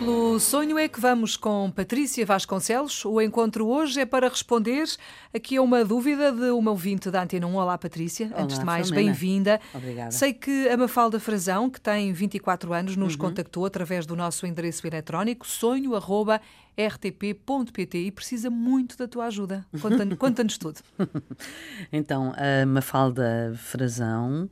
Pelo sonho é que vamos com Patrícia Vasconcelos. O encontro hoje é para responder aqui a uma dúvida de uma ouvinte da Antena 1. Olá, Patrícia. Olá, Antes de mais, bem-vinda. Obrigada. Sei que a Mafalda Frazão, que tem 24 anos, nos uhum. contactou através do nosso endereço eletrónico sonho.rtp.pt e precisa muito da tua ajuda. Conta-nos conta tudo. então, a Mafalda Frazão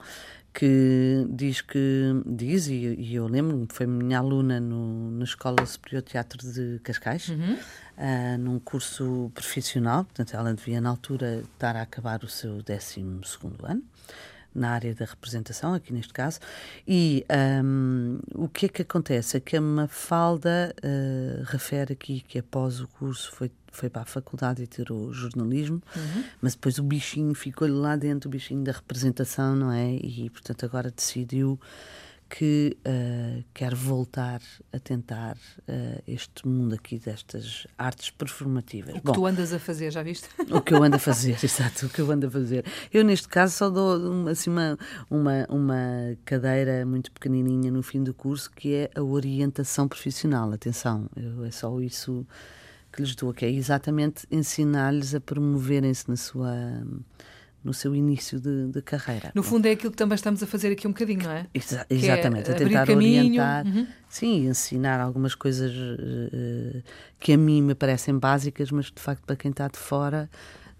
que diz que diz, e, e eu lembro-me, foi minha aluna no, na Escola Superior de Teatro de Cascais, uhum. uh, num curso profissional, portanto, ela devia na altura estar a acabar o seu 12 ano na área da representação, aqui neste caso, e um, o que é que acontece? É que a Mafalda uh, refere aqui que após o curso foi, foi para a faculdade e tirou jornalismo, uhum. mas depois o bichinho ficou-lhe lá dentro, o bichinho da representação, não é? E, portanto, agora decidiu que uh, quer voltar a tentar uh, este mundo aqui destas artes performativas. O que Bom, tu andas a fazer, já viste? O que eu ando a fazer, exato, o que eu ando a fazer. Eu, neste caso, só dou assim, uma, uma, uma cadeira muito pequenininha no fim do curso, que é a orientação profissional. Atenção, eu, é só isso que lhes dou, que é exatamente ensinar-lhes a promoverem-se na sua no seu início de, de, carreira. No fundo é aquilo que também estamos a fazer aqui um bocadinho, não é? Exa exatamente, é a tentar orientar, uhum. sim, ensinar algumas coisas uh, que a mim me parecem básicas, mas de facto para quem está de fora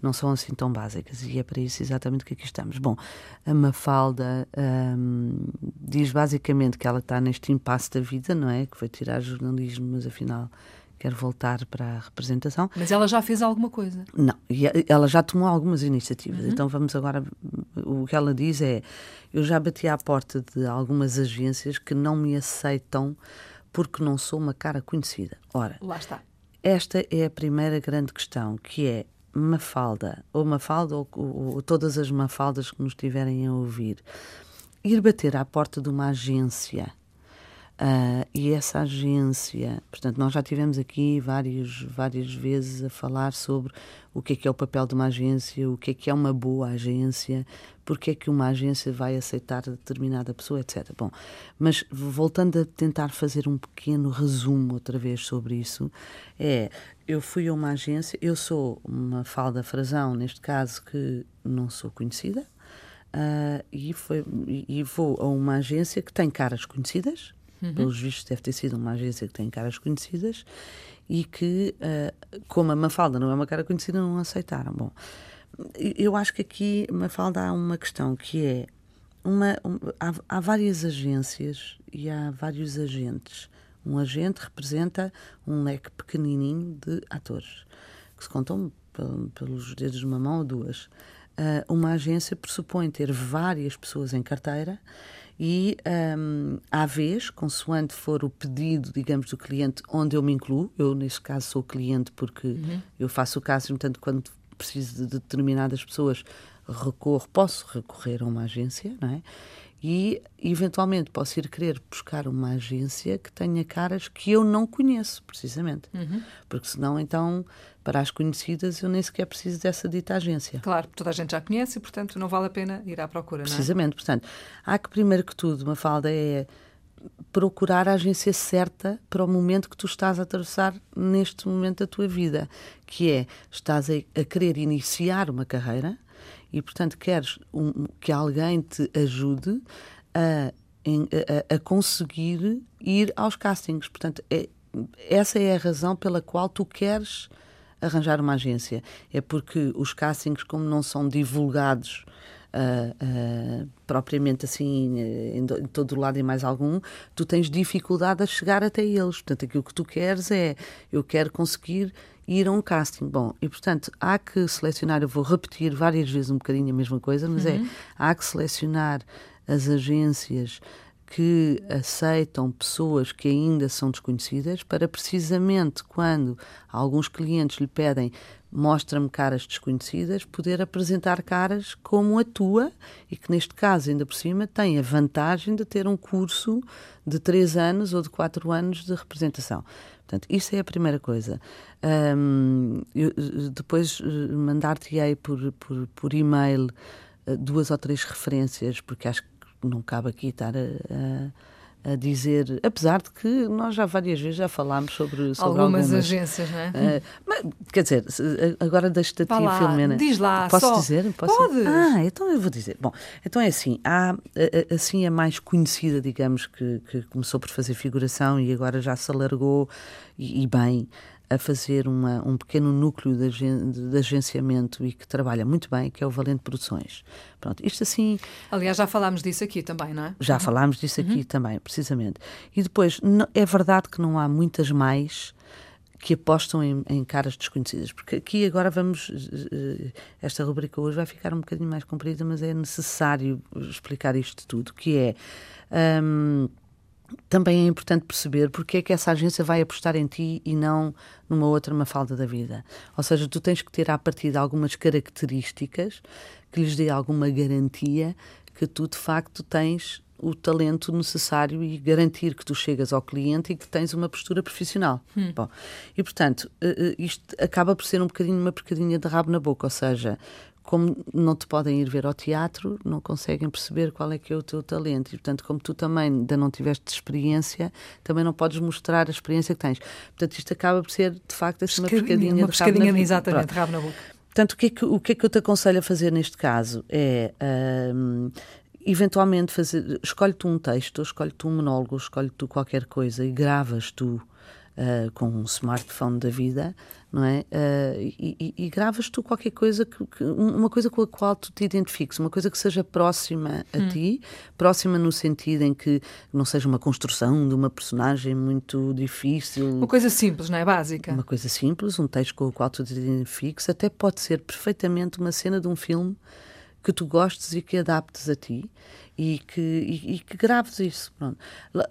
não são assim tão básicas e é para isso exatamente que aqui estamos. Bom, a Mafalda um, diz basicamente que ela está neste impasse da vida, não é? Que vai tirar jornalismo, mas afinal quer voltar para a representação. Mas ela já fez alguma coisa? Não, ela já tomou algumas iniciativas. Uhum. Então vamos agora. O que ela diz é: eu já bati à porta de algumas agências que não me aceitam porque não sou uma cara conhecida. Ora, lá está. Esta é a primeira grande questão, que é Mafalda, ou Mafalda, ou, ou, ou todas as Mafaldas que nos estiverem a ouvir, ir bater à porta de uma agência Uh, e essa agência, portanto, nós já tivemos aqui várias, várias vezes a falar sobre o que é que é o papel de uma agência, o que é que é uma boa agência, porque é que uma agência vai aceitar determinada pessoa, etc. Bom, mas voltando a tentar fazer um pequeno resumo outra vez sobre isso, é, eu fui a uma agência, eu sou uma falda frazão, neste caso, que não sou conhecida, uh, e, foi, e vou a uma agência que tem caras conhecidas, Uhum. Pelos vistos, deve ter sido uma agência que tem caras conhecidas e que, uh, como a Mafalda não é uma cara conhecida, não aceitaram. Bom, eu acho que aqui, Mafalda, há uma questão que é: uma, um, há, há várias agências e há vários agentes. Um agente representa um leque pequenininho de atores, que se contam pelos dedos de uma mão ou duas. Uh, uma agência pressupõe ter várias pessoas em carteira e um, à vez, consoante for o pedido, digamos, do cliente, onde eu me incluo, eu neste caso sou cliente porque uhum. eu faço o caso, portanto, quando preciso de determinadas pessoas, recorro, posso recorrer a uma agência, não é? E eventualmente posso ir querer buscar uma agência que tenha caras que eu não conheço, precisamente. Uhum. Porque senão, então, para as conhecidas, eu nem sequer preciso dessa dita agência. Claro, toda a gente já conhece e, portanto, não vale a pena ir à procura, Precisamente, não é? portanto, há que, primeiro que tudo, uma falda é procurar a agência certa para o momento que tu estás a atravessar neste momento da tua vida, que é, estás a, a querer iniciar uma carreira e, portanto, queres um, que alguém te ajude a, a, a, conseguir ir aos castings. Portanto, é, essa é a razão pela qual tu queres arranjar uma agência. É porque os castings, como não são divulgados Uh, uh, propriamente assim em, em, todo o lado e mais algum, tu tens dificuldade a chegar até eles. Portanto, aquilo que tu queres é eu quero conseguir ir a um casting. Bom, e portanto há que selecionar, eu vou repetir várias vezes um bocadinho a mesma coisa, mas é, uhum. é há que selecionar as agências que aceitam pessoas que ainda são desconhecidas para precisamente quando alguns clientes lhe pedem mostra-me caras desconhecidas, poder apresentar caras como a tua e que neste caso ainda por cima tem a vantagem de ter um curso de três anos ou de quatro anos de representação. Portanto, isso é a primeira coisa. Um, eu, depois eh, mandar-te-ei por, por, por e-mail eh, duas ou três referências, porque acho que não cabe aqui estar a, a a dizer, apesar de que nós já várias vezes já falámos sobre, sobre algumas, algumas agências, não é? Uh, mas, quer dizer, agora deixa-te a ti, lá, Filomena. Diz lá, Posso só. dizer? Posso Podes. Ah, então eu vou dizer. Bom, então é assim, há, assim a mais conhecida, digamos, que, que começou por fazer figuração e agora já se alargou, e, e bem, a fazer uma, um pequeno núcleo de, agen de, agenciamento e que trabalha muito bem, que é o Valente Produções. Pronto, isto assim... Aliás, já falámos disso aqui também, não é? Já uhum. falámos disso aqui uhum. também, precisamente. E depois, é verdade que não há muitas mais que apostam em, em, caras desconhecidas. Porque aqui agora vamos. Eh, esta rubrica hoje vai ficar um bocadinho mais comprida, mas é necessário explicar isto tudo, que é. Um, também é importante perceber porque é que essa agência vai apostar em ti e não numa outra mafalda da vida. Ou seja, tu tens que ter à partida algumas características que lhes dê alguma garantia que tu de facto tens o talento necessário e garantir que tu chegas ao cliente e que tens uma postura profissional. Hum. Bom, e portanto, eh, eh, isto acaba por ser um bocadinho uma porcadinha de rabo na boca, ou seja, como não te podem ir ver ao teatro, não conseguem perceber qual é que é o teu talento. E, portanto, como tu também ainda não tiveste experiência, também não podes mostrar a experiência que tens. Portanto, isto acaba por ser, de facto, assim, uma pescadinha, uma pescadinha de rabo na Exatamente, rabo na boca. Portanto, o que, é que, o que é que eu te aconselho a fazer neste caso? É... Um, eventualmente fazer, escolhe-te um texto, escolhe-te um monólogo, escolhe-te qualquer coisa e gravas tu uh, com um smartphone da vida, não é? Uh, e, e, gravas tu qualquer coisa, que, que, uma coisa com a qual tu te identifiques, uma coisa que seja próxima a hum. ti, próxima no sentido em que não seja uma construção de uma personagem muito difícil. Uma coisa simples, não é? Básica. Uma coisa simples, um texto com o qual tu te identifiques, até pode ser perfeitamente uma cena de um filme que tu gostes e que adaptes a ti e que, e, e que graves isso. Pronto.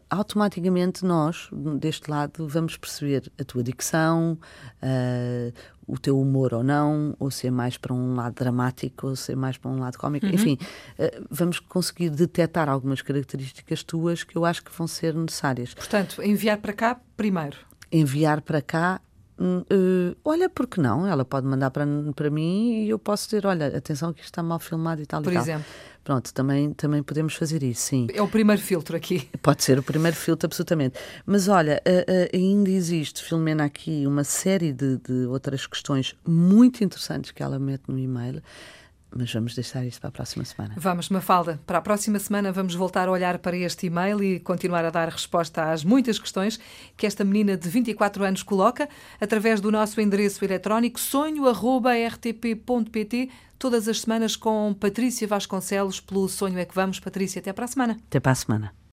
Automaticamente nós, deste lado, vamos perceber a tua dicção, uh, o teu humor ou não, ou se é mais para um lado dramático, ou se é mais para um lado cómico. Uhum. Enfim, uh, vamos conseguir detectar algumas características tuas que eu acho que vão ser necessárias. Portanto, enviar para cá primeiro. Enviar para cá Uh, olha, porque não? Ela pode mandar para, para mim e eu posso dizer: olha, atenção que isto está mal filmado e tal. Por e exemplo. Tal. Pronto, também, também podemos fazer isso, sim. É o primeiro filtro aqui. Pode ser o primeiro filtro, absolutamente. Mas olha, uh, uh, ainda existe, Filomena, aqui uma série de, de outras questões muito interessantes que ela mete no e-mail mas vamos deixar isso para a próxima semana. Vamos, Mafalda. Para a próxima semana vamos voltar a olhar para este e-mail e continuar a dar resposta às muitas questões que esta menina de 24 anos coloca através do nosso endereço eletrónico sonho.rtp.pt todas as semanas com Patrícia Vasconcelos pelo Sonho é que Vamos. Patrícia, até para a semana. Até para a semana.